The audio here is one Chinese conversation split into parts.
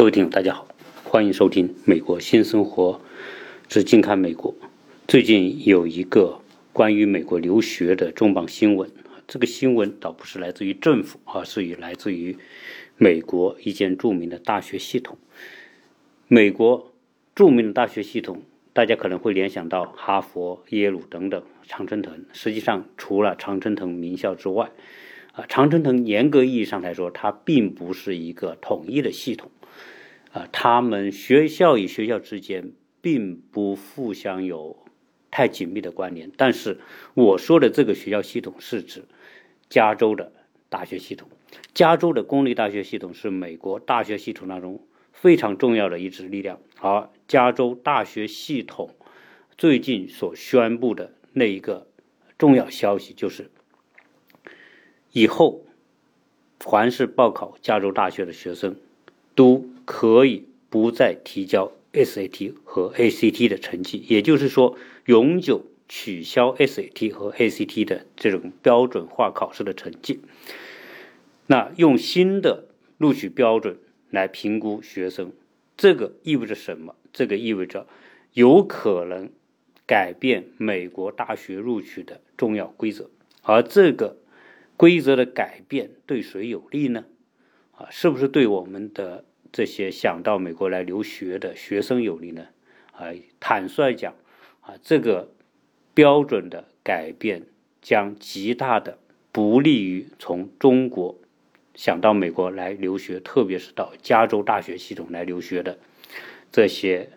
各位听友，大家好，欢迎收听《美国新生活之近看美国》。最近有一个关于美国留学的重磅新闻，这个新闻倒不是来自于政府，而是以来自于美国一间著名的大学系统。美国著名的大学系统，大家可能会联想到哈佛、耶鲁等等，常春藤。实际上，除了常春藤名校之外，啊，常春藤严格意义上来说，它并不是一个统一的系统。啊，他们学校与学校之间并不互相有太紧密的关联。但是我说的这个学校系统是指加州的大学系统。加州的公立大学系统是美国大学系统当中非常重要的一支力量。而加州大学系统最近所宣布的那一个重要消息就是，以后凡是报考加州大学的学生都。可以不再提交 SAT 和 ACT 的成绩，也就是说，永久取消 SAT 和 ACT 的这种标准化考试的成绩。那用新的录取标准来评估学生，这个意味着什么？这个意味着有可能改变美国大学录取的重要规则。而这个规则的改变对谁有利呢？啊，是不是对我们的？这些想到美国来留学的学生有利呢？啊，坦率讲，啊，这个标准的改变将极大的不利于从中国想到美国来留学，特别是到加州大学系统来留学的这些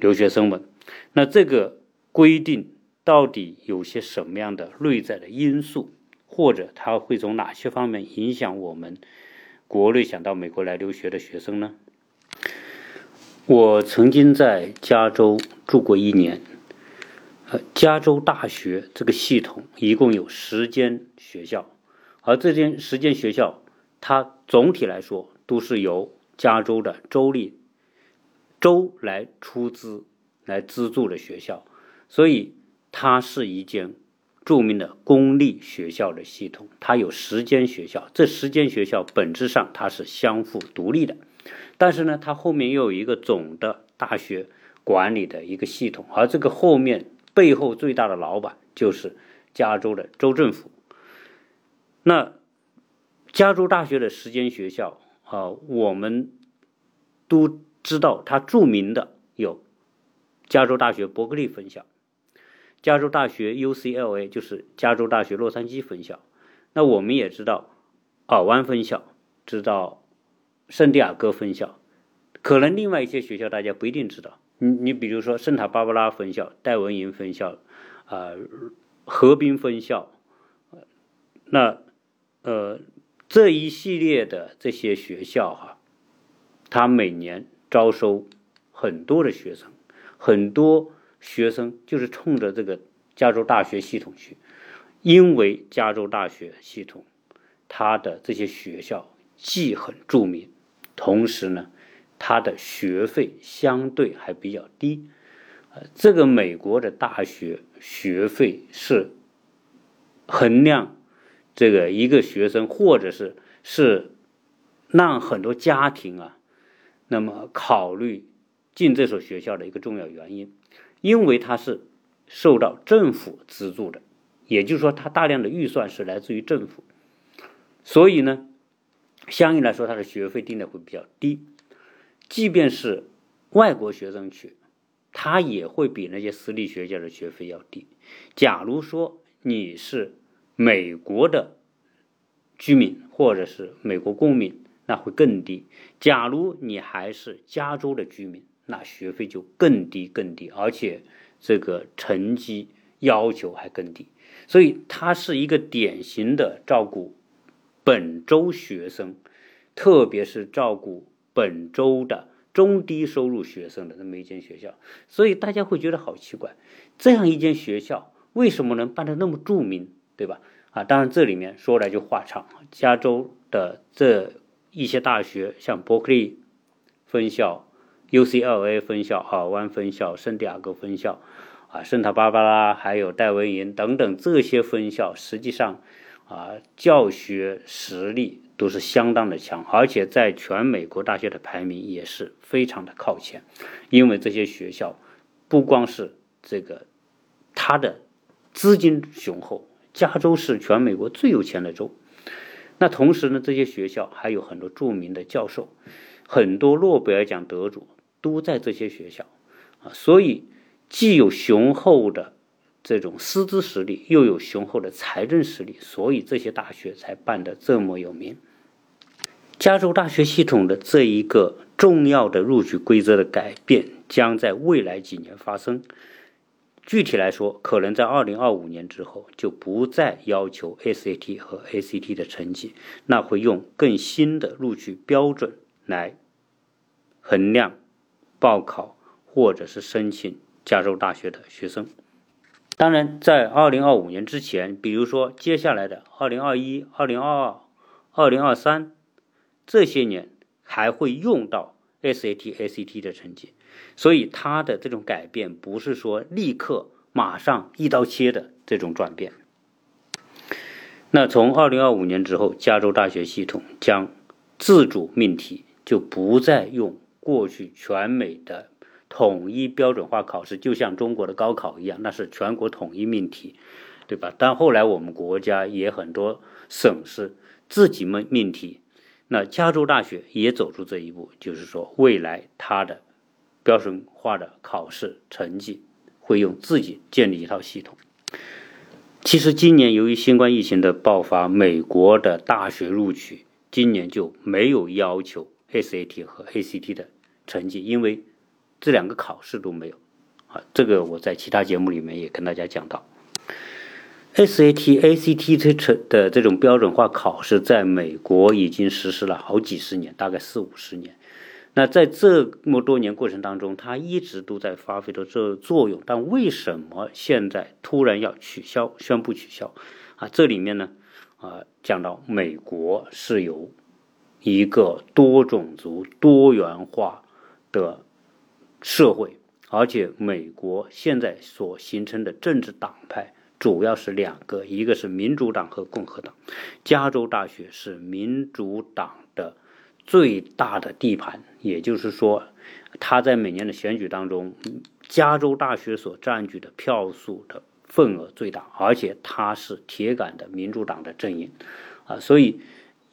留学生们。那这个规定到底有些什么样的内在的因素，或者它会从哪些方面影响我们？国内想到美国来留学的学生呢？我曾经在加州住过一年。呃，加州大学这个系统一共有十间学校，而这间十间学校，它总体来说都是由加州的州立州来出资来资助的学校，所以它是一间。著名的公立学校的系统，它有十间学校，这十间学校本质上它是相互独立的，但是呢，它后面又有一个总的大学管理的一个系统，而这个后面背后最大的老板就是加州的州政府。那加州大学的十间学校啊，我们都知道，它著名的有加州大学伯克利分校。加州大学 UCLA 就是加州大学洛杉矶分校，那我们也知道尔湾分校，知道圣地亚哥分校，可能另外一些学校大家不一定知道。你你比如说圣塔芭芭拉分校、戴文营分校，啊，河滨分校，那呃这一系列的这些学校哈，它每年招收很多的学生，很多。学生就是冲着这个加州大学系统去，因为加州大学系统，它的这些学校既很著名，同时呢，它的学费相对还比较低。呃，这个美国的大学学费是衡量这个一个学生，或者是是让很多家庭啊，那么考虑进这所学校的一个重要原因。因为它是受到政府资助的，也就是说，它大量的预算是来自于政府，所以呢，相应来说，它的学费定的会比较低。即便是外国学生去，他也会比那些私立学校的学费要低。假如说你是美国的居民或者是美国公民，那会更低。假如你还是加州的居民。那学费就更低更低，而且这个成绩要求还更低，所以它是一个典型的照顾本州学生，特别是照顾本州的中低收入学生的这么一间学校。所以大家会觉得好奇怪，这样一间学校为什么能办得那么著名，对吧？啊，当然这里面说来就话长，加州的这一些大学，像伯克利分校。UCLA 分校、尔湾分校、圣地亚哥分校，啊，圣塔芭芭拉，还有戴维营等等这些分校，实际上啊，教学实力都是相当的强，而且在全美国大学的排名也是非常的靠前，因为这些学校不光是这个它的资金雄厚，加州是全美国最有钱的州。那同时呢，这些学校还有很多著名的教授，很多诺贝尔奖得主都在这些学校啊，所以既有雄厚的这种师资实力，又有雄厚的财政实力，所以这些大学才办得这么有名。加州大学系统的这一个重要的录取规则的改变，将在未来几年发生。具体来说，可能在二零二五年之后就不再要求 SAT 和 ACT 的成绩，那会用更新的录取标准来衡量报考或者是申请加州大学的学生。当然，在二零二五年之前，比如说接下来的二零二一、二零二二、二零二三这些年，还会用到 SAT、ACT 的成绩。所以它的这种改变不是说立刻马上一刀切的这种转变。那从二零二五年之后，加州大学系统将自主命题，就不再用过去全美的统一标准化考试，就像中国的高考一样，那是全国统一命题，对吧？但后来我们国家也很多省市自己命命题，那加州大学也走出这一步，就是说未来它的。标准化的考试成绩会用自己建立一套系统。其实今年由于新冠疫情的爆发，美国的大学录取今年就没有要求 SAT 和 ACT 的成绩，因为这两个考试都没有。啊，这个我在其他节目里面也跟大家讲到，SAT、ACT 这成的这种标准化考试在美国已经实施了好几十年，大概四五十年。那在这么多年过程当中，它一直都在发挥着这作用，但为什么现在突然要取消、宣布取消？啊，这里面呢，啊，讲到美国是由一个多种族、多元化的社会，而且美国现在所形成的政治党派主要是两个，一个是民主党和共和党。加州大学是民主党的。最大的地盘，也就是说，他在每年的选举当中，加州大学所占据的票数的份额最大，而且他是铁杆的民主党的阵营，啊，所以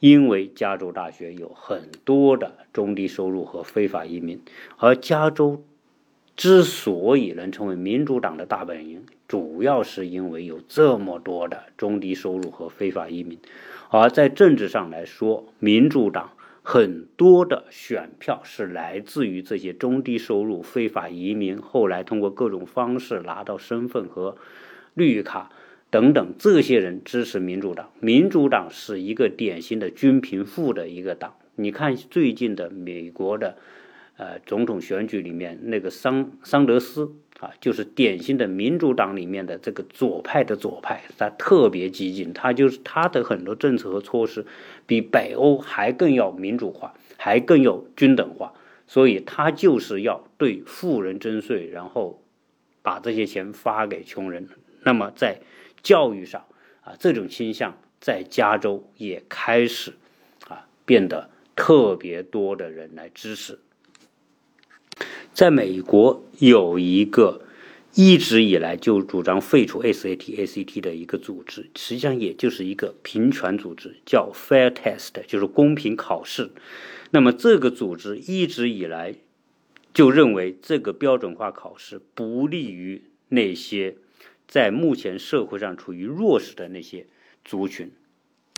因为加州大学有很多的中低收入和非法移民，而加州之所以能成为民主党的大本营，主要是因为有这么多的中低收入和非法移民，而在政治上来说，民主党。很多的选票是来自于这些中低收入非法移民，后来通过各种方式拿到身份和绿卡等等，这些人支持民主党。民主党是一个典型的均贫富的一个党。你看最近的美国的呃总统选举里面，那个桑桑德斯。啊，就是典型的民主党里面的这个左派的左派，他特别激进，他就是他的很多政策和措施比北欧还更要民主化，还更要均等化，所以他就是要对富人征税，然后把这些钱发给穷人。那么在教育上啊，这种倾向在加州也开始啊变得特别多的人来支持。在美国有一个一直以来就主张废除 SAT、ACT 的一个组织，实际上也就是一个平权组织，叫 Fair Test，就是公平考试。那么这个组织一直以来就认为这个标准化考试不利于那些在目前社会上处于弱势的那些族群。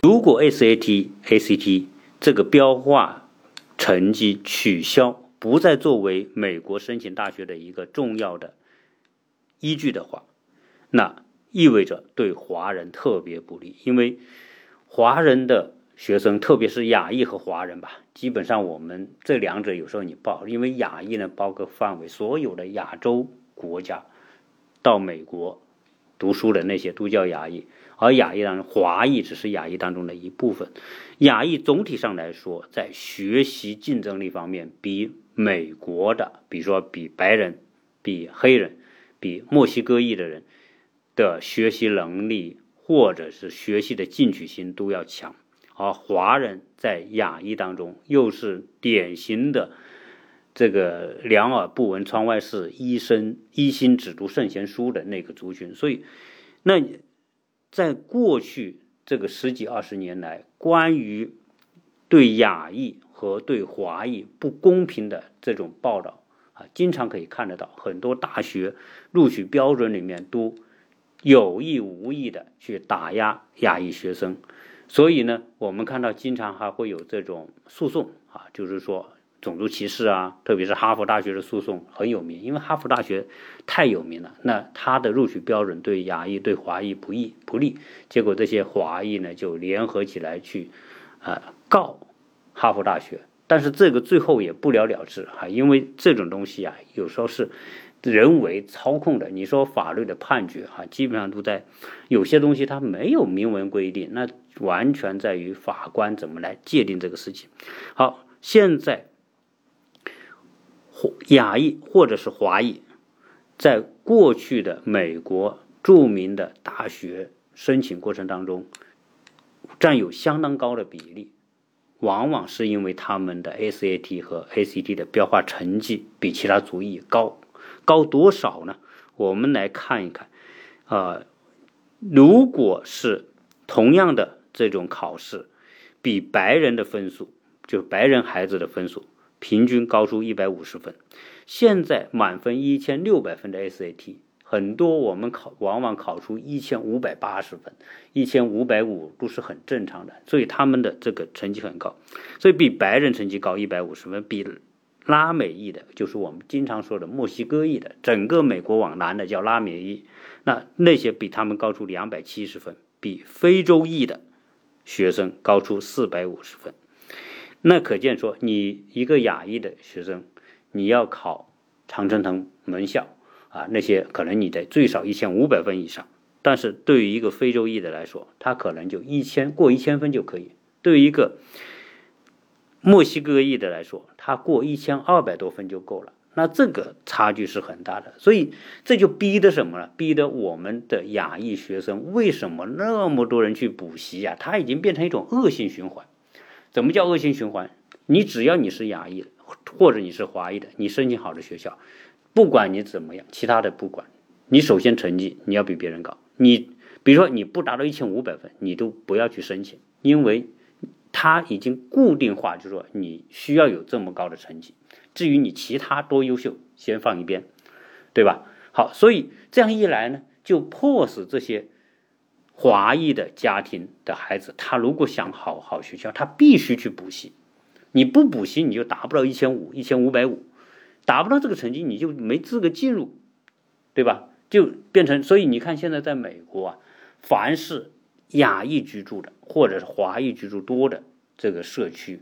如果 SAT、ACT 这个标化成绩取消，不再作为美国申请大学的一个重要的依据的话，那意味着对华人特别不利，因为华人的学生，特别是亚裔和华人吧，基本上我们这两者有时候你报，因为亚裔呢包括范围所有的亚洲国家到美国读书的那些都叫亚裔，而亚裔当中华裔只是亚裔当中的一部分，亚裔总体上来说在学习竞争力方面比。美国的，比如说比白人、比黑人、比墨西哥裔的人的学习能力或者是学习的进取心都要强，而华人在亚裔当中又是典型的这个两耳不闻窗外事，一生一心只读圣贤书的那个族群。所以，那在过去这个十几二十年来，关于对亚裔和对华裔不公平的这种报道啊，经常可以看得到，很多大学录取标准里面都。有意无意的去打压亚裔学生，所以呢，我们看到经常还会有这种诉讼啊，就是说种族歧视啊，特别是哈佛大学的诉讼很有名，因为哈佛大学太有名了，那它的录取标准对亚裔、对华裔不义不利，结果这些华裔呢就联合起来去啊告哈佛大学，但是这个最后也不了了之啊，因为这种东西啊，有时候是。人为操控的，你说法律的判决哈，基本上都在有些东西它没有明文规定，那完全在于法官怎么来界定这个事情。好，现在亚裔或者是华裔，在过去的美国著名的大学申请过程当中，占有相当高的比例，往往是因为他们的 SAT 和 ACT 的标化成绩比其他族裔高。高多少呢？我们来看一看，啊，如果是同样的这种考试，比白人的分数，就白人孩子的分数平均高出一百五十分。现在满分一千六百分的 SAT，很多我们考往往考出一千五百八十分，一千五百五都是很正常的，所以他们的这个成绩很高，所以比白人成绩高一百五十分，比。拉美裔的，就是我们经常说的墨西哥裔的，整个美国往南的叫拉美裔，那那些比他们高出两百七十分，比非洲裔的学生高出四百五十分，那可见说，你一个亚裔的学生，你要考常春藤门校啊，那些可能你得最少一千五百分以上，但是对于一个非洲裔的来说，他可能就一千过一千分就可以，对于一个。墨西哥裔的来说，他过一千二百多分就够了，那这个差距是很大的，所以这就逼的什么了？逼的我们的亚裔学生为什么那么多人去补习呀？他已经变成一种恶性循环。怎么叫恶性循环？你只要你是亚裔或者你是华裔的，你申请好的学校，不管你怎么样，其他的不管，你首先成绩你要比别人高。你比如说你不达到一千五百分，你都不要去申请，因为。他已经固定化，就是说你需要有这么高的成绩，至于你其他多优秀，先放一边，对吧？好，所以这样一来呢，就迫使这些华裔的家庭的孩子，他如果想好好学校，他必须去补习。你不补习，你就达不到一千五、一千五百五，达不到这个成绩，你就没资格进入，对吧？就变成，所以你看现在在美国啊，凡是。亚裔居住的，或者是华裔居住多的这个社区，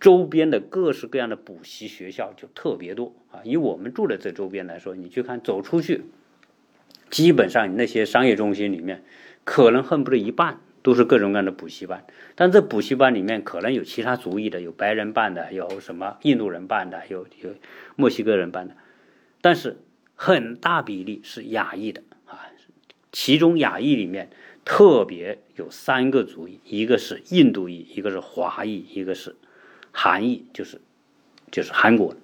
周边的各式各样的补习学校就特别多啊。以我们住的这周边来说，你去看走出去，基本上那些商业中心里面，可能恨不得一半都是各种各样的补习班。但这补习班里面可能有其他族裔的，有白人办的，有什么印度人办的，有有墨西哥人办的，但是很大比例是亚裔的啊。其中亚裔里面。特别有三个族裔，一个是印度裔，一个是华裔，一个是韩裔，就是就是韩国。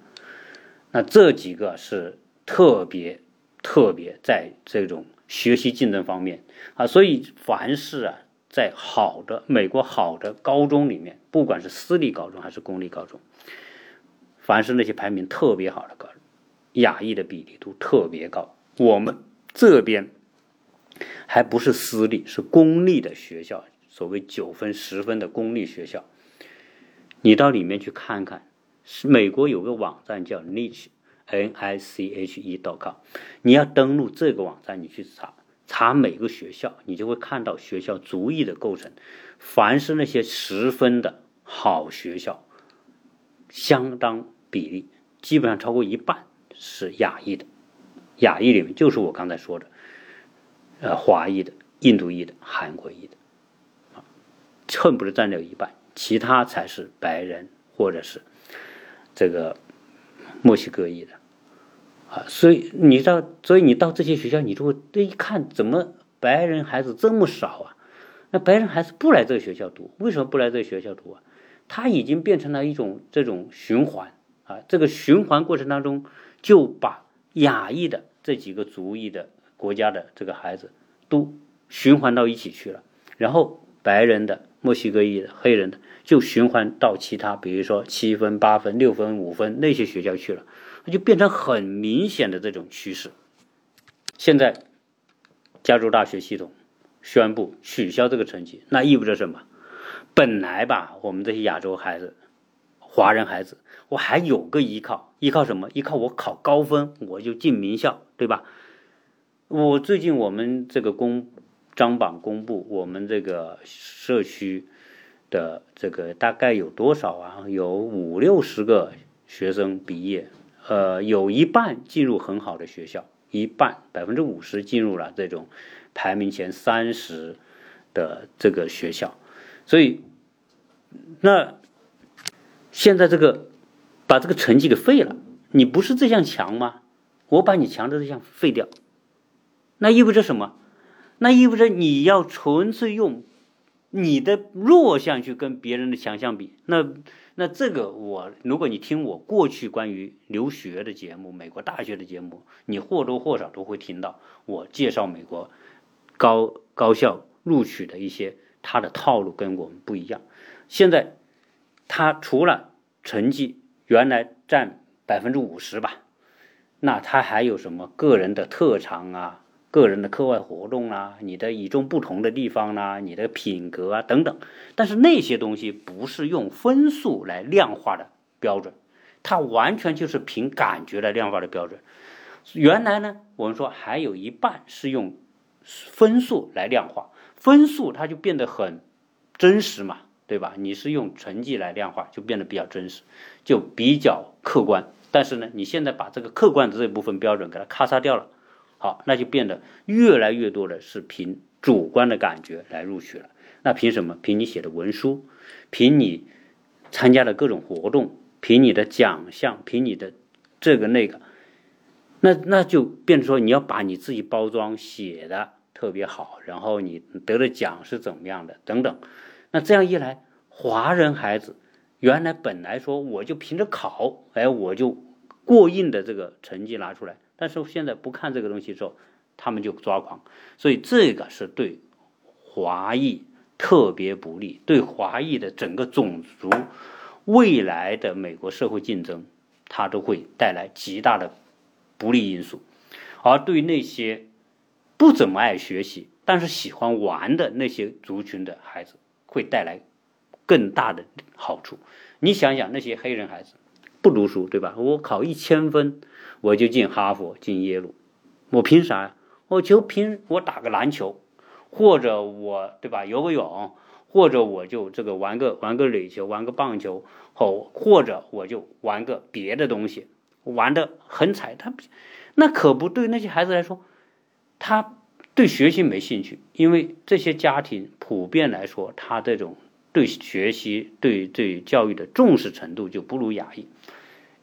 那这几个是特别特别在这种学习竞争方面啊，所以凡是啊，在好的美国好的高中里面，不管是私立高中还是公立高中，凡是那些排名特别好的高中，亚裔的比例都特别高。我们这边。还不是私立，是公立的学校，所谓九分、十分的公立学校。你到里面去看看，是美国有个网站叫 Niche n i c h e dot com。你要登录这个网站，你去查查每个学校，你就会看到学校族裔的构成。凡是那些十分的好学校，相当比例，基本上超过一半是亚裔的。亚裔里面就是我刚才说的。呃，华裔的、印度裔的、韩国裔的，啊，恨不得占掉一半，其他才是白人或者是这个墨西哥裔的，啊，所以你到，所以你到这些学校，你就会一看，怎么白人孩子这么少啊？那白人孩子不来这个学校读，为什么不来这个学校读啊？他已经变成了一种这种循环啊，这个循环过程当中就把亚裔的这几个族裔的国家的这个孩子都循环到一起去了，然后白人的、墨西哥裔的、黑人的就循环到其他，比如说七分、八分、六分、五分那些学校去了，那就变成很明显的这种趋势。现在加州大学系统宣布取消这个成绩，那意味着什么？本来吧，我们这些亚洲孩子、华人孩子，我还有个依靠，依靠什么？依靠我考高分，我就进名校，对吧？我最近我们这个公张榜公布，我们这个社区的这个大概有多少啊？有五六十个学生毕业，呃，有一半进入很好的学校，一半百分之五十进入了这种排名前三十的这个学校。所以，那现在这个把这个成绩给废了，你不是这项强吗？我把你强的这项废掉，那意味着什么？那意味着你要纯粹用你的弱项去跟别人的强项比。那那这个我，如果你听我过去关于留学的节目、美国大学的节目，你或多或少都会听到我介绍美国高高校录取的一些。他的套路跟我们不一样。现在，他除了成绩原来占百分之五十吧，那他还有什么个人的特长啊、个人的课外活动啊、你的与众不同的地方啦、你的品格啊等等。但是那些东西不是用分数来量化的标准，它完全就是凭感觉来量化的标准。原来呢，我们说还有一半是用分数来量化。分数它就变得很真实嘛，对吧？你是用成绩来量化，就变得比较真实，就比较客观。但是呢，你现在把这个客观的这部分标准给它咔嚓掉了，好，那就变得越来越多的是凭主观的感觉来录取了。那凭什么？凭你写的文书，凭你参加的各种活动，凭你的奖项，凭你的这个那个，那那就变成说你要把你自己包装写的。特别好，然后你得的奖是怎么样的？等等，那这样一来，华人孩子原来本来说我就凭着考，哎，我就过硬的这个成绩拿出来，但是现在不看这个东西之后，他们就抓狂，所以这个是对华裔特别不利，对华裔的整个种族未来的美国社会竞争，它都会带来极大的不利因素，而对那些。不怎么爱学习，但是喜欢玩的那些族群的孩子，会带来更大的好处。你想想，那些黑人孩子不读书，对吧？我考一千分，我就进哈佛、进耶鲁，我凭啥呀？我就凭我打个篮球，或者我对吧？游个泳，或者我就这个玩个玩个垒球、玩个棒球，或或者我就玩个别的东西，玩的很彩。他那可不对那些孩子来说。他对学习没兴趣，因为这些家庭普遍来说，他这种对学习、对对教育的重视程度就不如亚裔。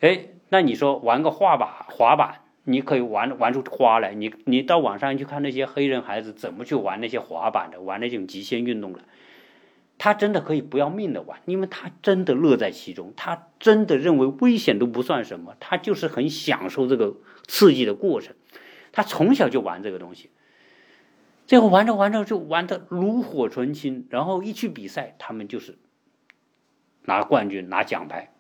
哎，那你说玩个滑板，滑板你可以玩玩出花来。你你到网上去看那些黑人孩子怎么去玩那些滑板的，玩那种极限运动的，他真的可以不要命的玩，因为他真的乐在其中，他真的认为危险都不算什么，他就是很享受这个刺激的过程。他从小就玩这个东西，最后玩着玩着就玩的炉火纯青，然后一去比赛，他们就是拿冠军、拿奖牌，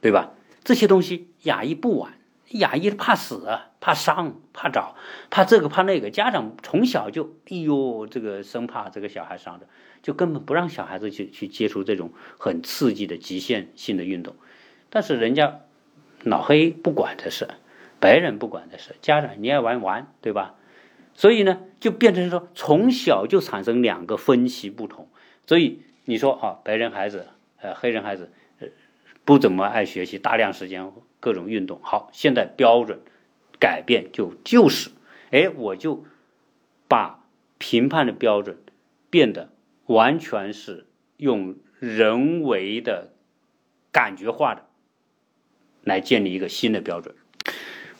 对吧？这些东西亚裔不玩，亚裔怕死、怕伤、怕找、怕这个怕那个，家长从小就哎呦，这个生怕这个小孩伤着，就根本不让小孩子去去接触这种很刺激的极限性的运动。但是人家老黑不管这事。白人不管这事，家长你爱玩玩，对吧？所以呢，就变成说从小就产生两个分歧不同。所以你说啊，白人孩子，呃，黑人孩子，不怎么爱学习，大量时间各种运动。好，现在标准改变就就是，哎，我就把评判的标准变得完全是用人为的感觉化的来建立一个新的标准。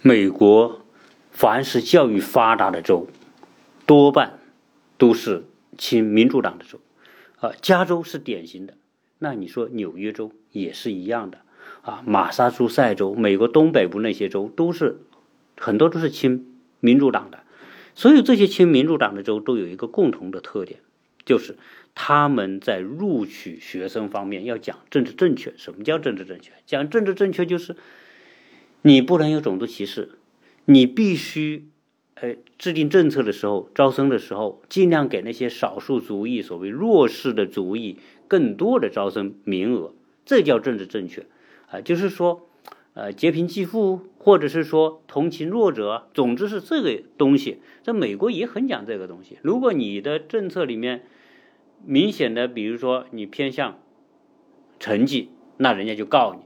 美国，凡是教育发达的州，多半都是亲民主党的州，啊，加州是典型的。那你说纽约州也是一样的，啊，马萨诸塞州，美国东北部那些州都是很多都是亲民主党的。所以这些亲民主党的州都有一个共同的特点，就是他们在录取学生方面要讲政治正确。什么叫政治正确？讲政治正确就是你不能有种族歧视，你必须。呃，制定政策的时候，招生的时候，尽量给那些少数族裔、所谓弱势的族裔更多的招生名额，这叫政治正确啊。就是说，呃，劫贫济富，或者是说同情弱者，总之是这个东西，在美国也很讲这个东西。如果你的政策里面明显的，比如说你偏向成绩，那人家就告你。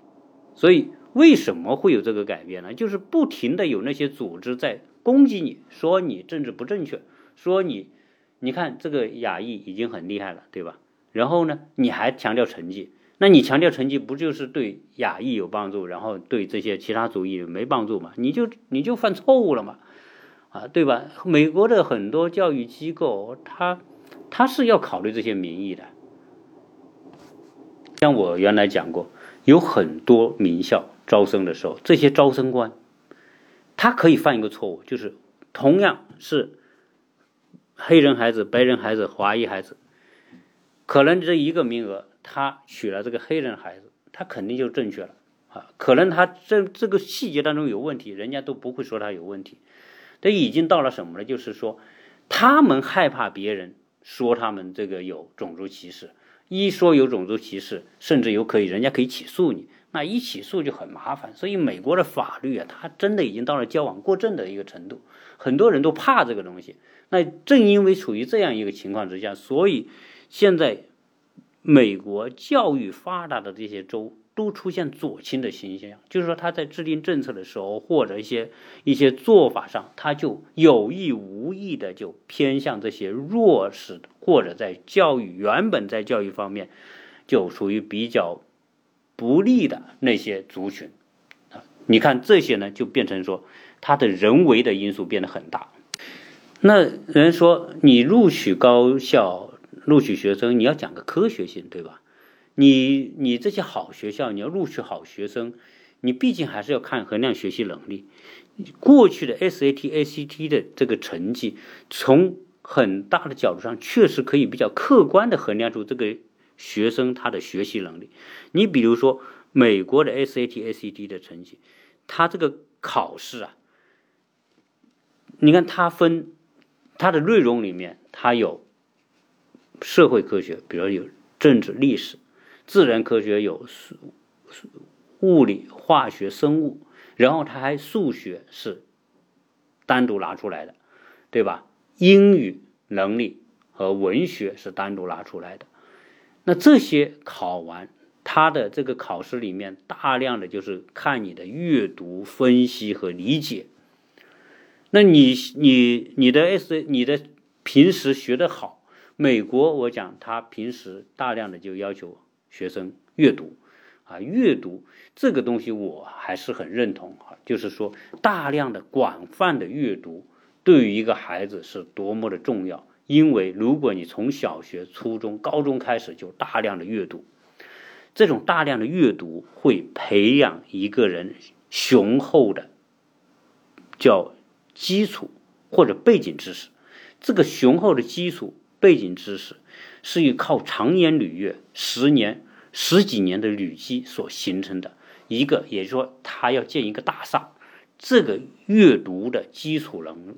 所以为什么会有这个改变呢？就是不停的有那些组织在。攻击你说你政治不正确，说你，你看这个亚裔已经很厉害了，对吧？然后呢，你还强调成绩，那你强调成绩不就是对亚裔有帮助，然后对这些其他族裔没帮助嘛？你就你就犯错误了嘛，啊，对吧？美国的很多教育机构，他他是要考虑这些民意的。像我原来讲过，有很多名校招生的时候，这些招生官。他可以犯一个错误，就是同样是黑人孩子、白人孩子、华裔孩子，可能这一个名额他取了这个黑人孩子，他肯定就正确了啊。可能他这这个细节当中有问题，人家都不会说他有问题。这已经到了什么呢？就是说，他们害怕别人说他们这个有种族歧视，一说有种族歧视，甚至有可以人家可以起诉你。那一起诉就很麻烦，所以美国的法律啊，它真的已经到了矫枉过正的一个程度，很多人都怕这个东西。那正因为处于这样一个情况之下，所以现在美国教育发达的这些州都出现左倾的现象，就是说他在制定政策的时候，或者一些一些做法上，他就有意无意的就偏向这些弱势的，或者在教育原本在教育方面就属于比较。不利的那些族群啊，你看这些呢，就变成说，他的人为的因素变得很大。那人说，你录取高校、录取学生，你要讲个科学性，对吧？你你这些好学校，你要录取好学生，你毕竟还是要看衡量学习能力。过去的 SAT、ACT 的这个成绩，从很大的角度上，确实可以比较客观的衡量出这个。学生他的学习能力，你比如说美国的 SAT、ACT 的成绩，他这个考试啊，你看它分它的内容里面，它有社会科学，比如有政治、历史；自然科学有物理、化学、生物，然后它还数学是单独拿出来的，对吧？英语能力和文学是单独拿出来的。那这些考完，他的这个考试里面大量的就是看你的阅读、分析和理解。那你你你的 S 你的平时学得好，美国我讲他平时大量的就要求学生阅读，啊，阅读这个东西我还是很认同啊，就是说大量的广泛的阅读对于一个孩子是多么的重要。因为如果你从小学、初中、高中开始就大量的阅读，这种大量的阅读会培养一个人雄厚的叫基础或者背景知识。这个雄厚的基础背景知识是以靠长年累月、十年、十几年的累积所形成的一个，也就是说，他要建一个大厦，这个阅读的基础能。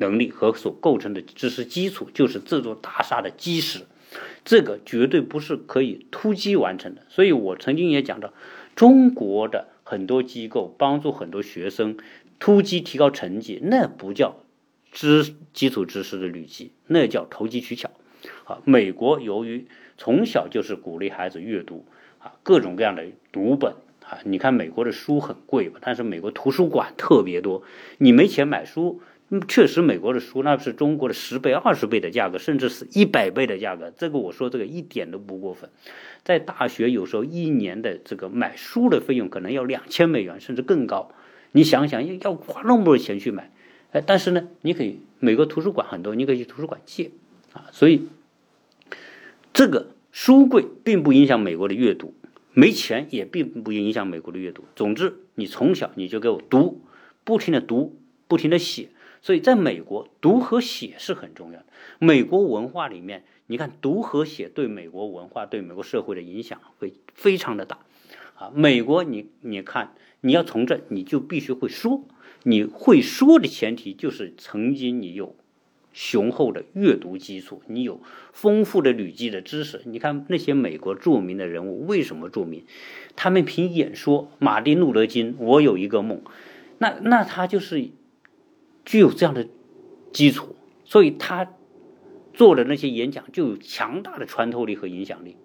能力和所构成的知识基础，就是这座大厦的基石。这个绝对不是可以突击完成的。所以我曾经也讲到，中国的很多机构帮助很多学生突击提高成绩，那不叫知基础知识的累积，那叫投机取巧。啊，美国由于从小就是鼓励孩子阅读啊，各种各样的读本啊，你看美国的书很贵吧，但是美国图书馆特别多，你没钱买书。确实，美国的书那是中国的十倍、二十倍的价格，甚至是一百倍的价格。这个我说这个一点都不过分。在大学有时候一年的这个买书的费用可能要两千美元，甚至更高。你想想，要花那么多钱去买，哎，但是呢，你可以美国图书馆很多，你可以去图书馆借啊。所以这个书贵并不影响美国的阅读，没钱也并不影响美国的阅读。总之，你从小你就给我读，不停的读，不停的写。所以，在美国，读和写是很重要的。美国文化里面，你看读和写对美国文化、对美国社会的影响会非常的大。啊，美国，你你看，你要从政，你就必须会说。你会说的前提就是曾经你有雄厚的阅读基础，你有丰富的累积的知识。你看那些美国著名的人物为什么著名？他们凭演说，马丁路德金，我有一个梦，那那他就是具有这样的基础，所以他做的那些演讲就有强大的穿透力和影响力。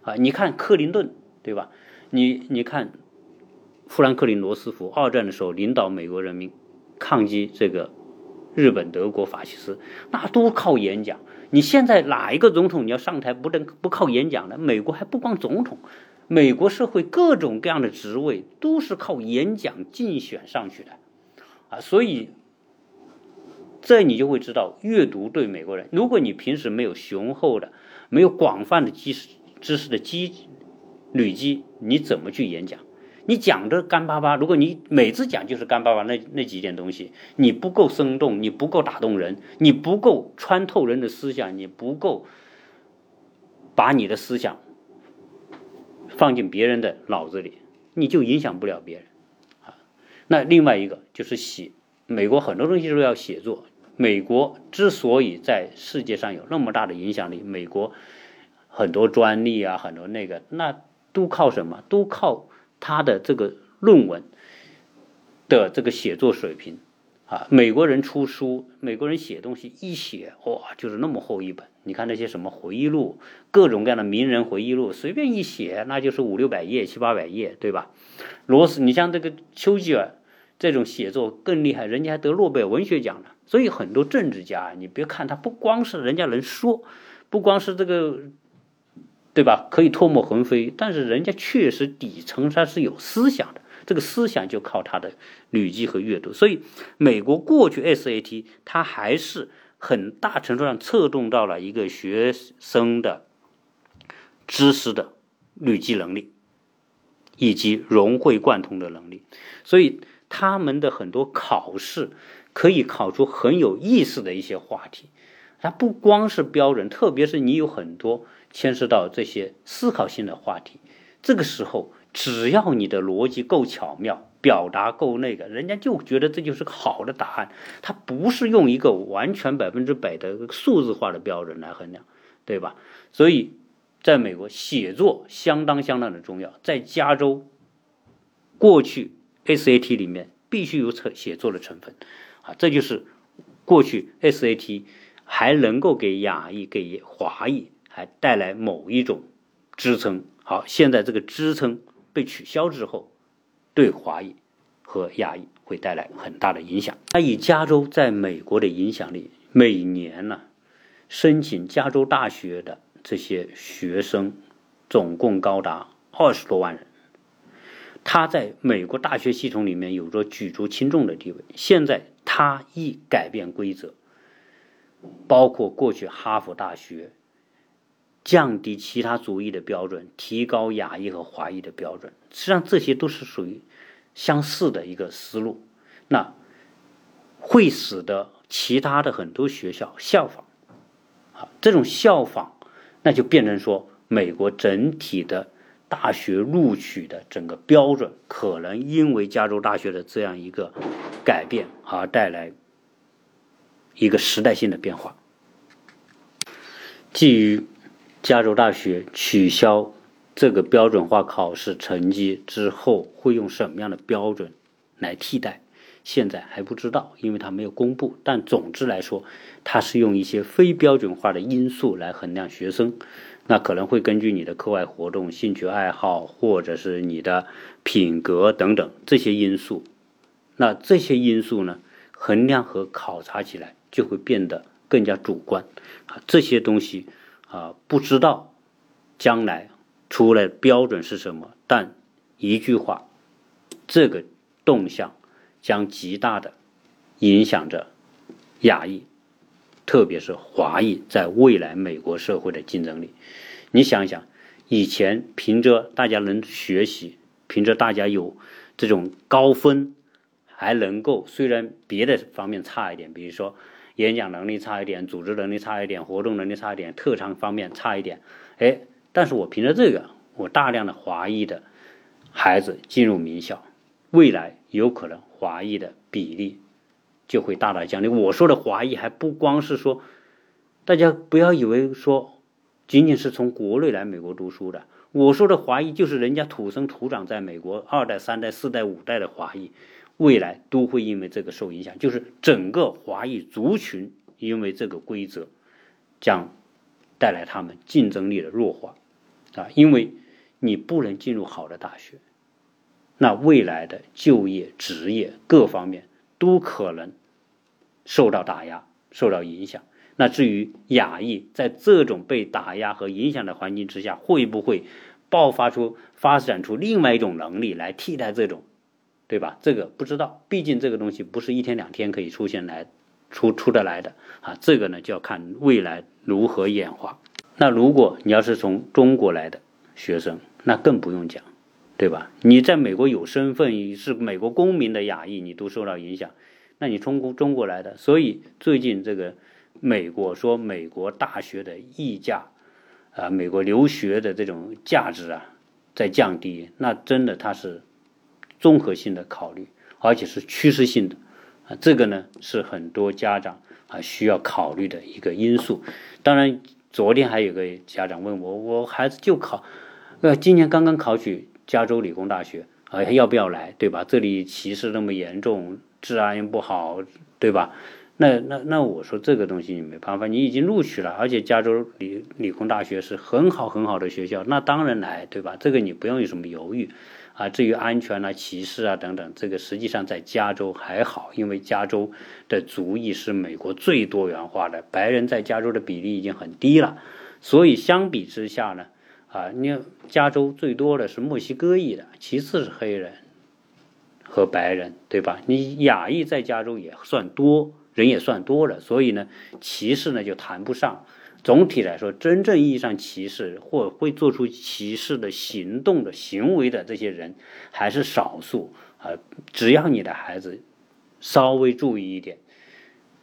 啊，你看克林顿，对吧？你你看。富兰克林·罗斯福二战的时候领导美国人民抗击这个日本、德国法西斯，那都靠演讲。你现在哪一个总统你要上台不能不靠演讲的？美国还不光总统，美国社会各种各样的职位都是靠演讲竞选上去的啊！所以这你就会知道，阅读对美国人，如果你平时没有雄厚的、没有广泛的知识知识的积累积，你怎么去演讲？你讲的干巴巴，如果你每次讲就是干巴巴那那几点东西，你不够生动，你不够打动人，你不够穿透人的思想，你不够把你的思想放进别人的脑子里，你就影响不了别人啊。那另外一个就是写，美国很多东西都要写作。美国之所以在世界上有那么大的影响力，美国很多专利啊，很多那个，那都靠什么？都靠。他的这个论文的这个写作水平啊，美国人出书，美国人写东西一写哇，就是那么厚一本。你看那些什么回忆录，各种各样的名人回忆录，随便一写那就是五六百页、七八百页，对吧？罗斯，你像这个丘吉尔这种写作更厉害，人家还得诺贝尔文学奖呢。所以很多政治家，你别看他不光是人家能说，不光是这个。对吧？可以唾沫横飞，但是人家确实底层他是有思想的，这个思想就靠他的累积和阅读。所以，美国过去 SAT 它还是很大程度上侧重到了一个学生的知识的累积能力，以及融会贯通的能力。所以，他们的很多考试可以考出很有意思的一些话题。它不光是标准，特别是你有很多。牵涉到这些思考性的话题，这个时候只要你的逻辑够巧妙，表达够那个，人家就觉得这就是个好的答案。他不是用一个完全百分之百的数字化的标准来衡量，对吧？所以，在美国写作相当相当的重要。在加州，过去 SAT 里面必须有成写作的成分，啊，这就是过去 SAT 还能够给亚裔、给华裔。还带来某一种支撑。好，现在这个支撑被取消之后，对华裔和亚裔会带来很大的影响。那以加州在美国的影响力，每年呢，申请加州大学的这些学生总共高达二十多万人。他在美国大学系统里面有着举足轻重的地位。现在他一改变规则，包括过去哈佛大学。降低其他族裔的标准，提高亚裔和华裔的标准，实际上这些都是属于相似的一个思路。那会使得其他的很多学校效仿，啊，这种效仿，那就变成说，美国整体的大学录取的整个标准，可能因为加州大学的这样一个改变而带来一个时代性的变化。基于加州大学取消这个标准化考试成绩之后，会用什么样的标准来替代？现在还不知道，因为它没有公布。但总之来说，它是用一些非标准化的因素来衡量学生。那可能会根据你的课外活动、兴趣爱好，或者是你的品格等等这些因素。那这些因素呢，衡量和考察起来就会变得更加主观啊。这些东西。啊，不知道将来出来标准是什么，但一句话，这个动向将极大的影响着亚裔特别是华裔在未来美国社会的竞争力。你想想，以前凭着大家能学习，凭着大家有这种高分，还能够虽然别的方面差一点，比如说演讲能力差一点，组织能力差一点，活动能力差一点，特长方面差一点，哎，但是我凭着这个，我大量的华裔的孩子进入名校，未来有可能华裔的比例。就会大大降低。我说的华裔还不光是说，大家不要以为说仅仅是从国内来美国读书的。我说的华裔就是人家土生土长在美国二代、三代、四代、五代的华裔，未来都会因为这个受影响。就是整个华裔族群因为这个规则将带来他们竞争力的弱化啊，因为你不能进入好的大学，那未来的就业、职业各方面。都可能受到打压、受到影响。那至于亚裔在这种被打压和影响的环境之下，会不会爆发出、发展出另外一种能力来替代这种，对吧？这个不知道，毕竟这个东西不是一天两天可以出现来、出出得来的啊。这个呢，就要看未来如何演化。那如果你要是从中国来的学生，那更不用讲。对吧？你在美国有身份，是美国公民的亚裔，你都受到影响。那你从中国来的，所以最近这个美国说美国大学的溢价啊，美国留学的这种价值啊在降低，那真的它是综合性的考虑，而且是趋势性的啊。这个呢是很多家长啊需要考虑的一个因素。当然，昨天还有个家长问我，我孩子就考，呃，今年刚刚考取。加州理工大学啊，要不要来，对吧？这里歧视那么严重，治安又不好，对吧？那那那我说这个东西你没办法，你已经录取了，而且加州理理工大学是很好很好的学校，那当然来，对吧？这个你不用有什么犹豫啊。至于安全啊、歧视啊等等，这个实际上在加州还好，因为加州的族裔是美国最多元化的，白人在加州的比例已经很低了，所以相比之下呢。啊，你加州最多的是墨西哥裔的，其次是黑人和白人，对吧？你亚裔在加州也算多，人也算多了，所以呢，歧视呢就谈不上。总体来说，真正意义上歧视或会做出歧视的行动的行为的这些人还是少数啊。只要你的孩子稍微注意一点。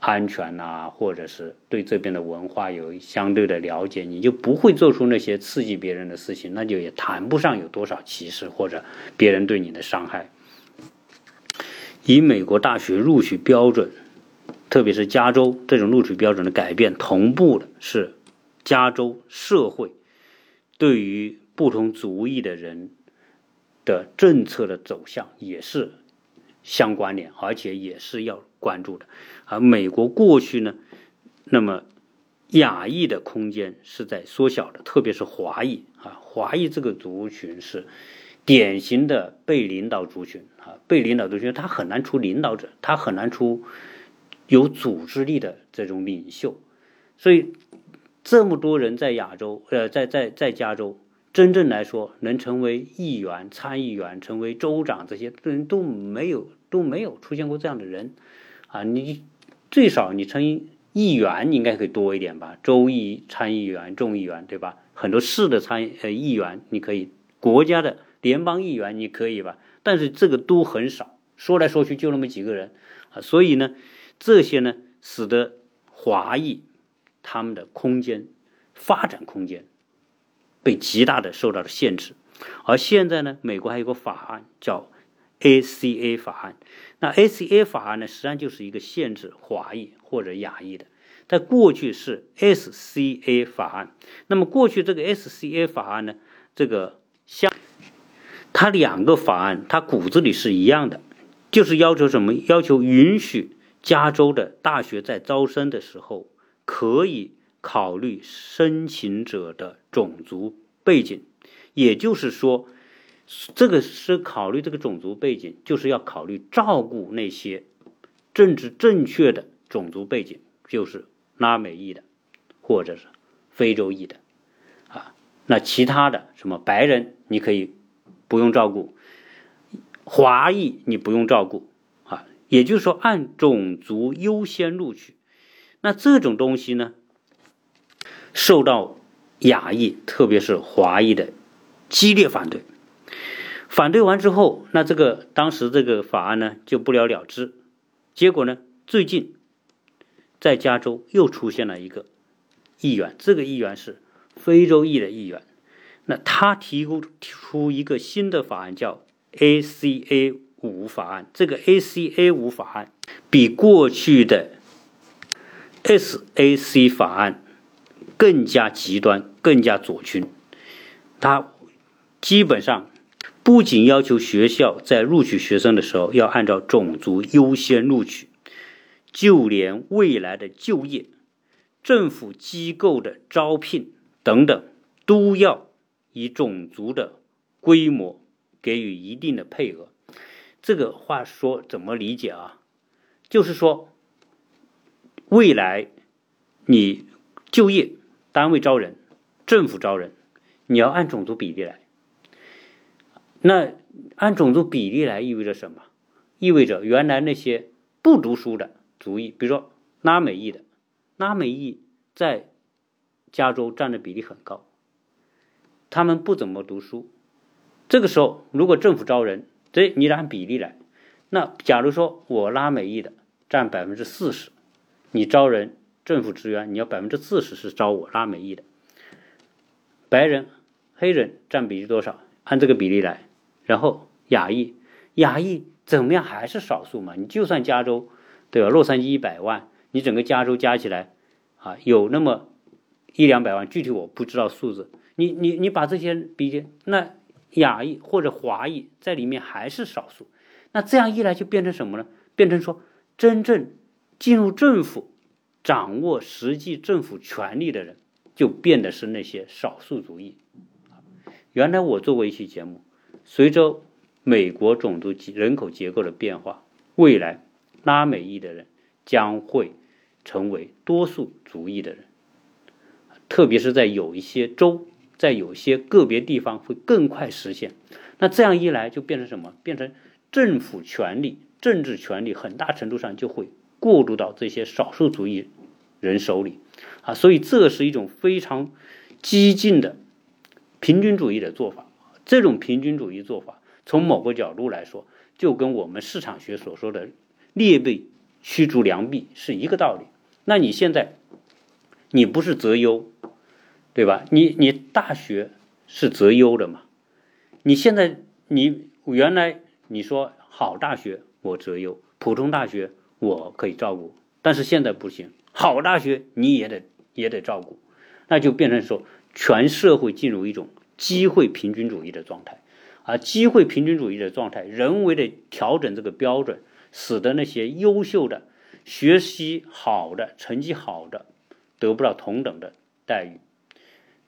安全呐，或者是对这边的文化有相对的了解，你就不会做出那些刺激别人的事情，那就也谈不上有多少歧视或者别人对你的伤害。以美国大学录取标准，特别是加州这种录取标准的改变，同步的是加州社会对于不同族裔的人的政策的走向也是相关联，而且也是要关注的。而美国过去呢，那么亚裔的空间是在缩小的，特别是华裔啊，华裔这个族群是典型的被领导族群啊，被领导族群，他很难出领导者，他很难出有组织力的这种领袖，所以这么多人在亚洲，呃，在在在加州，真正来说能成为议员、参议员、成为州长这些人都没有都没有出现过这样的人啊，你。最少你成议员应该可以多一点吧，州议参议员、众议员，对吧？很多市的参呃议员你可以，国家的联邦议员你可以吧？但是这个都很少，说来说去就那么几个人啊，所以呢，这些呢使得华裔他们的空间发展空间被极大的受到了限制，而现在呢，美国还有个法案叫。ACA 法案，那 ACA 法案呢，实际上就是一个限制华裔或者亚裔的。在过去是 SCA 法案，那么过去这个 SCA 法案呢，这个像它两个法案，它骨子里是一样的，就是要求什么？要求允许加州的大学在招生的时候可以考虑申请者的种族背景，也就是说。这个是考虑这个种族背景，就是要考虑照顾那些政治正确的种族背景，就是拉美裔的，或者是非洲裔的，啊，那其他的什么白人你可以不用照顾，华裔你不用照顾，也就是说按种族优先录取。那这种东西呢，受到亚裔，特别是华裔的激烈反对。反对完之后，那这个当时这个法案呢就不了了之。结果呢，最近在加州又出现了一个议员，这个议员是非洲裔的议员。那他提出提出一个新的法案，叫 ACA 五法案。这个 ACA 五法案比过去的 SAC 法案更加极端，更加左倾。他基本上。不仅要求学校在录取学生的时候要按照种族优先录取，就连未来的就业、政府机构的招聘等等，都要以种族的规模给予一定的配额。这个话说怎么理解啊？就是说，未来你就业、单位招人、政府招人，你要按种族比例来。那按种族比例来意味着什么？意味着原来那些不读书的族裔，比如说拉美裔的，拉美裔在加州占的比例很高，他们不怎么读书。这个时候，如果政府招人，这你得按比例来，那假如说我拉美裔的占百分之四十，你招人政府职员，你要百分之四十是招我拉美裔的，白人、黑人占比例多少？按这个比例来。然后亚裔，亚裔怎么样还是少数嘛？你就算加州，对吧？洛杉矶一百万，你整个加州加起来，啊，有那么一两百万，具体我不知道数字。你你你把这些比，那亚裔或者华裔在里面还是少数。那这样一来就变成什么呢？变成说真正进入政府、掌握实际政府权力的人，就变得是那些少数族裔。原来我做过一期节目。随着美国种族及人口结构的变化，未来拉美裔的人将会成为多数族裔的人，特别是在有一些州，在有些个别地方会更快实现。那这样一来，就变成什么？变成政府权力、政治权力很大程度上就会过渡到这些少数族裔人手里啊！所以这是一种非常激进的平均主义的做法。这种平均主义做法，从某个角度来说，就跟我们市场学所说的劣币驱逐良币是一个道理。那你现在，你不是择优，对吧？你你大学是择优的嘛？你现在你原来你说好大学我择优，普通大学我可以照顾，但是现在不行，好大学你也得也得照顾，那就变成说全社会进入一种。机会平均主义的状态，而机会平均主义的状态，人为的调整这个标准，使得那些优秀的、学习好的、成绩好的得不到同等的待遇，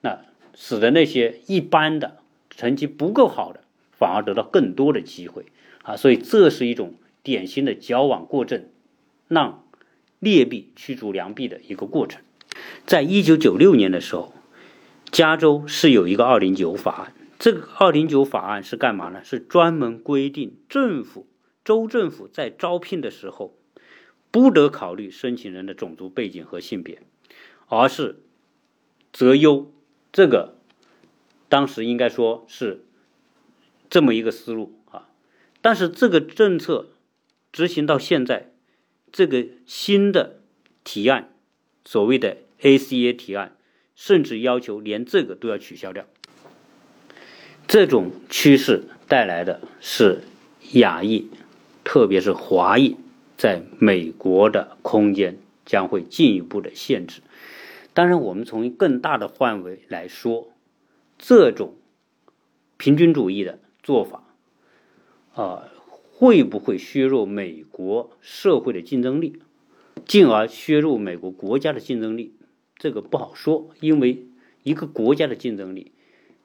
那使得那些一般的、成绩不够好的反而得到更多的机会啊！所以这是一种典型的矫枉过正，让劣币驱逐良币的一个过程。在一九九六年的时候。加州是有一个二零九法案，这个二零九法案是干嘛呢？是专门规定政府州政府在招聘的时候，不得考虑申请人的种族背景和性别，而是择优。这个当时应该说是这么一个思路啊。但是这个政策执行到现在，这个新的提案，所谓的 ACA 提案。甚至要求连这个都要取消掉。这种趋势带来的是亚裔，特别是华裔，在美国的空间将会进一步的限制。当然，我们从更大的范围来说，这种平均主义的做法，啊，会不会削弱美国社会的竞争力，进而削弱美国国家的竞争力？这个不好说，因为一个国家的竞争力，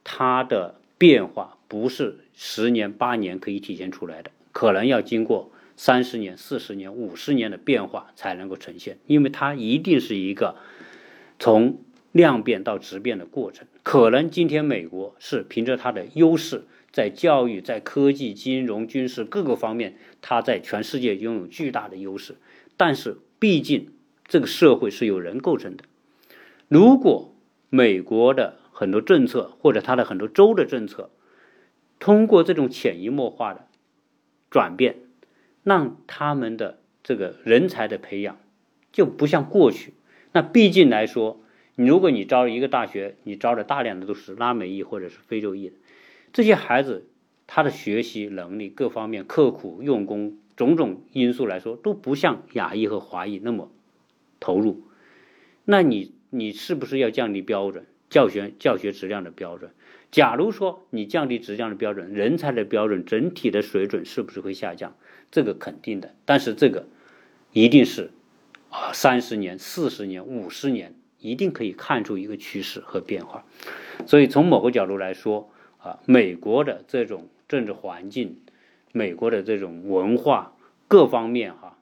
它的变化不是十年八年可以体现出来的，可能要经过三十年、四十年、五十年的变化才能够呈现，因为它一定是一个从量变到质变的过程。可能今天美国是凭着它的优势，在教育、在科技、金融、军事各个方面，它在全世界拥有巨大的优势，但是毕竟。这个社会是由人构成的。如果美国的很多政策或者它的很多州的政策，通过这种潜移默化的转变，让他们的这个人才的培养就不像过去。那毕竟来说，如果你招一个大学，你招的大量的都是拉美裔或者是非洲裔的这些孩子，他的学习能力各方面刻苦用功，种种因素来说都不像亚裔和华裔那么投入。那你你是不是要降低标准，教学教学质量的标准？假如说你降低质量的标准，人才的标准整体的水准是不是会下降？这个肯定的，但是这个一定是。啊，三十年、四十年、五十年，一定可以看出一个趋势和变化。所以从某个角度来说，啊，美国的这种政治环境，美国的这种文化各方面，哈，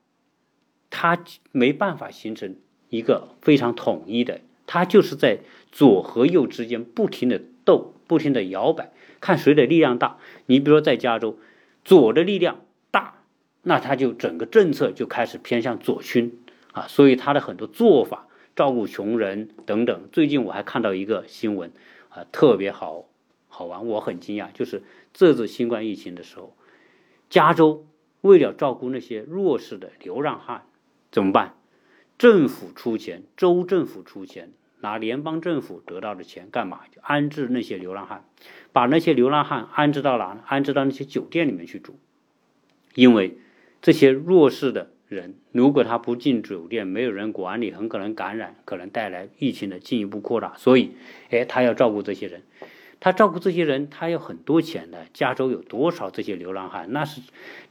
它没办法形成一个非常统一的，它就是在左和右之间不停的斗，不停的摇摆，看谁的力量大。你比如说在加州，左的力量大，那他就整个政策就开始偏向左倾。啊，所以他的很多做法，照顾穷人等等。最近我还看到一个新闻，啊，特别好好玩，我很惊讶。就是这次新冠疫情的时候，加州为了照顾那些弱势的流浪汉，怎么办？政府出钱，州政府出钱，拿联邦政府得到的钱干嘛？就安置那些流浪汉，把那些流浪汉安置到哪？安置到那些酒店里面去住，因为这些弱势的。人如果他不进酒店，没有人管理，很可能感染，可能带来疫情的进一步扩大。所以，哎，他要照顾这些人，他照顾这些人，他要很多钱的。加州有多少这些流浪汉？那是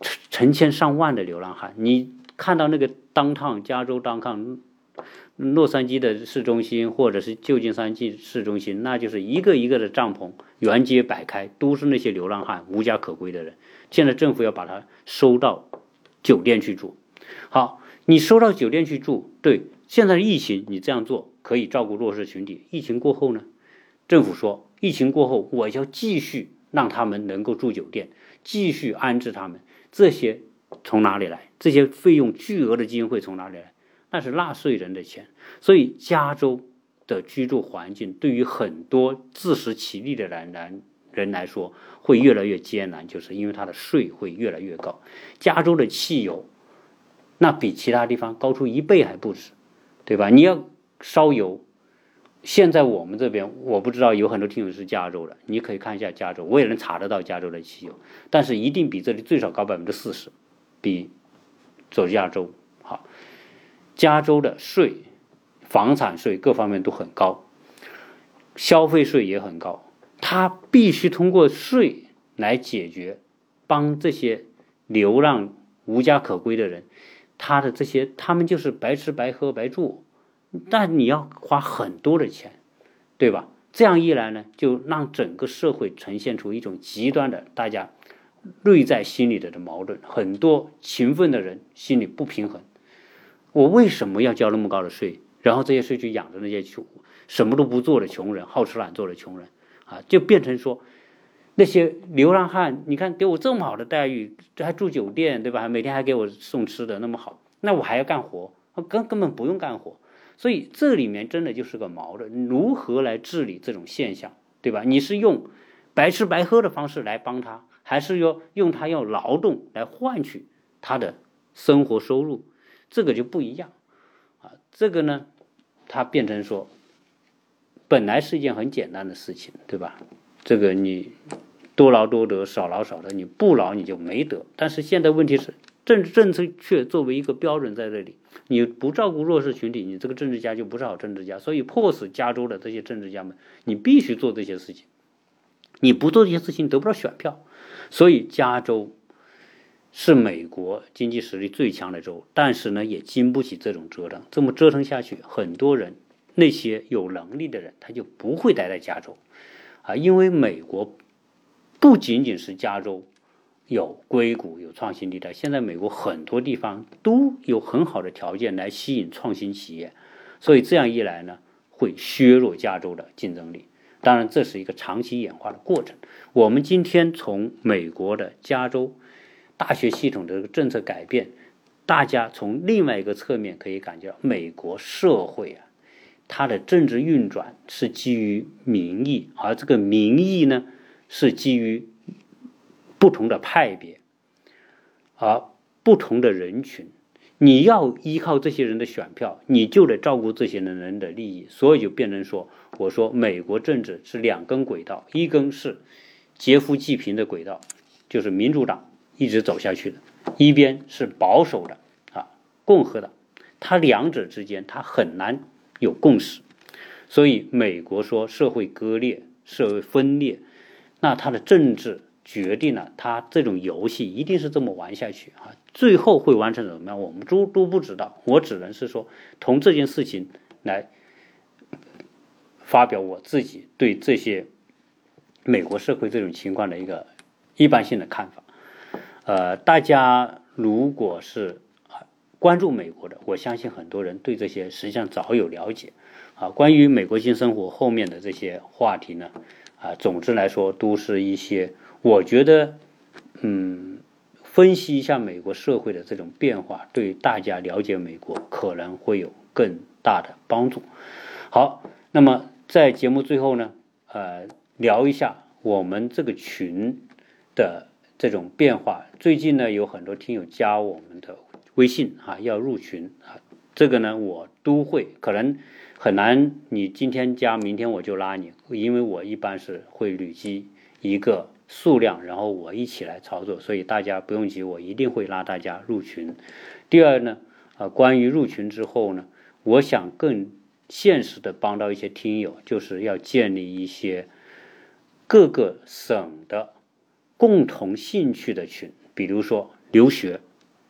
成成千上万的流浪汉。你看到那个当趟加州当趟洛杉矶的市中心，或者是旧金山市市中心，那就是一个一个的帐篷，沿街摆开，都是那些流浪汉，无家可归的人。现在政府要把他收到酒店去住。好，你收到酒店去住，对，现在疫情你这样做可以照顾弱势群体。疫情过后呢，政府说疫情过后我要继续让他们能够住酒店，继续安置他们。这些从哪里来？这些费用巨额的经费从哪里来？那是纳税人的钱。所以加州的居住环境对于很多自食其力的人来人来说会越来越艰难，就是因为它的税会越来越高。加州的汽油。那比其他地方高出一倍还不止，对吧？你要烧油，现在我们这边我不知道有很多听友是加州的，你可以看一下加州，我也能查得到加州的汽油，但是一定比这里最少高百分之四十，比走亚洲好。加州的税、房产税各方面都很高，消费税也很高，他必须通过税来解决，帮这些流浪无家可归的人。他的这些，他们就是白吃白喝白住，但你要花很多的钱，对吧？这样一来呢，就让整个社会呈现出一种极端的大家内在心里的的矛盾。很多勤奋的人心里不平衡，我为什么要交那么高的税？然后这些税去养着那些穷什么都不做的穷人，好吃懒做的穷人啊，就变成说。那些流浪汉，你看给我这么好的待遇，这还住酒店，对吧？每天还给我送吃的，那么好，那我还要干活，根根本不用干活。所以这里面真的就是个矛盾，如何来治理这种现象，对吧？你是用白吃白喝的方式来帮他，还是要用他要劳动来换取他的生活收入？这个就不一样啊。这个呢，它变成说，本来是一件很简单的事情，对吧？这个你。多劳多得，少劳少得。你不劳你就没得。但是现在问题是，政治政策却作为一个标准在这里。你不照顾弱势群体，你这个政治家就不是好政治家。所以迫使加州的这些政治家们，你必须做这些事情。你不做这些事情，得不到选票。所以加州是美国经济实力最强的州，但是呢，也经不起这种折腾。这么折腾下去，很多人那些有能力的人，他就不会待在加州啊，因为美国。不仅仅是加州有硅谷有创新地带，现在美国很多地方都有很好的条件来吸引创新企业，所以这样一来呢，会削弱加州的竞争力。当然，这是一个长期演化的过程。我们今天从美国的加州大学系统的这个政策改变，大家从另外一个侧面可以感觉到，美国社会啊，它的政治运转是基于民意，而这个民意呢，是基于不同的派别，而不同的人群。你要依靠这些人的选票，你就得照顾这些人的利益，所以就变成说，我说美国政治是两根轨道，一根是劫富济贫的轨道，就是民主党一直走下去的。一边是保守的啊，共和党，它两者之间它很难有共识，所以美国说社会割裂、社会分裂，那他的政治决定了他这种游戏一定是这么玩下去啊，最后会完成怎么样，我们都都不知道。我只能是说，从这件事情来发表我自己对这些美国社会这种情况的一个一般性的看法。呃，大家如果是关注美国的，我相信很多人对这些实际上早有了解啊。关于美国性生活后面的这些话题呢，啊，总之来说都是一些我觉得，嗯，分析一下美国社会的这种变化，对大家了解美国可能会有更大的帮助。好，那么在节目最后呢，呃，聊一下我们这个群的。这种变化，最近呢有很多听友加我们的微信啊，要入群啊，这个呢我都会，可能很难，你今天加，明天我就拉你，因为我一般是会累积一个数量，然后我一起来操作，所以大家不用急，我一定会拉大家入群。第二呢，啊，关于入群之后呢，我想更现实的帮到一些听友，就是要建立一些各个省的。共同兴趣的群，比如说留学，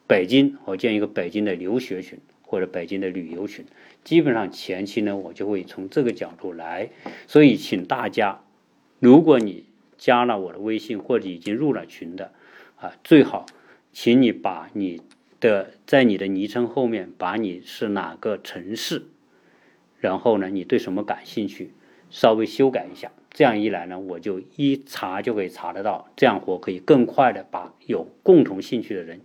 北京我建一个北京的留学群或者北京的旅游群。基本上前期呢，我就会从这个角度来。所以，请大家，如果你加了我的微信或者已经入了群的啊，最好，请你把你的在你的昵称后面把你是哪个城市，然后呢，你对什么感兴趣，稍微修改一下。这样一来呢，我就一查就可以查得到，这样我可以更快的把有共同兴趣的人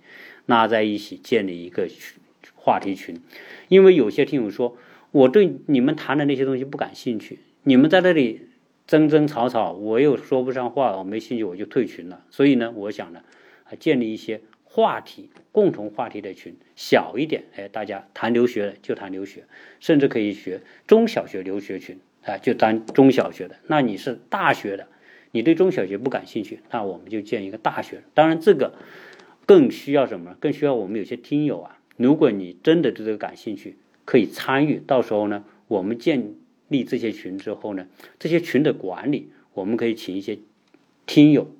拉在一起，建立一个群话题群。因为有些听友说，我对你们谈的那些东西不感兴趣，你们在那里争争吵吵，我又说不上话，我没兴趣，我就退群了。所以呢，我想呢，啊，建立一些话题共同话题的群，小一点，哎，大家谈留学的就谈留学，甚至可以学中小学留学群。啊，就当中小学的，那你是大学的，你对中小学不感兴趣，那我们就建一个大学。当然，这个更需要什么？更需要我们有些听友啊，如果你真的对这个感兴趣，可以参与。到时候呢，我们建立这些群之后呢，这些群的管理，我们可以请一些听友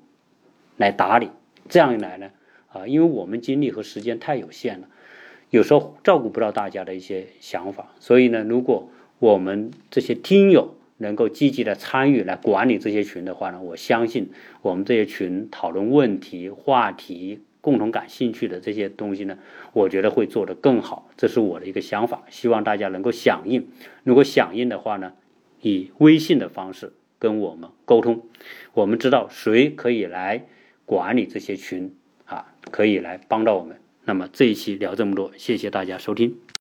来打理。这样一来呢，啊，因为我们精力和时间太有限了，有时候照顾不到大家的一些想法，所以呢，如果我们这些听友能够积极的参与来管理这些群的话呢，我相信我们这些群讨论问题、话题、共同感兴趣的这些东西呢，我觉得会做得更好。这是我的一个想法，希望大家能够响应。如果响应的话呢，以微信的方式跟我们沟通，我们知道谁可以来管理这些群啊，可以来帮到我们。那么这一期聊这么多，谢谢大家收听。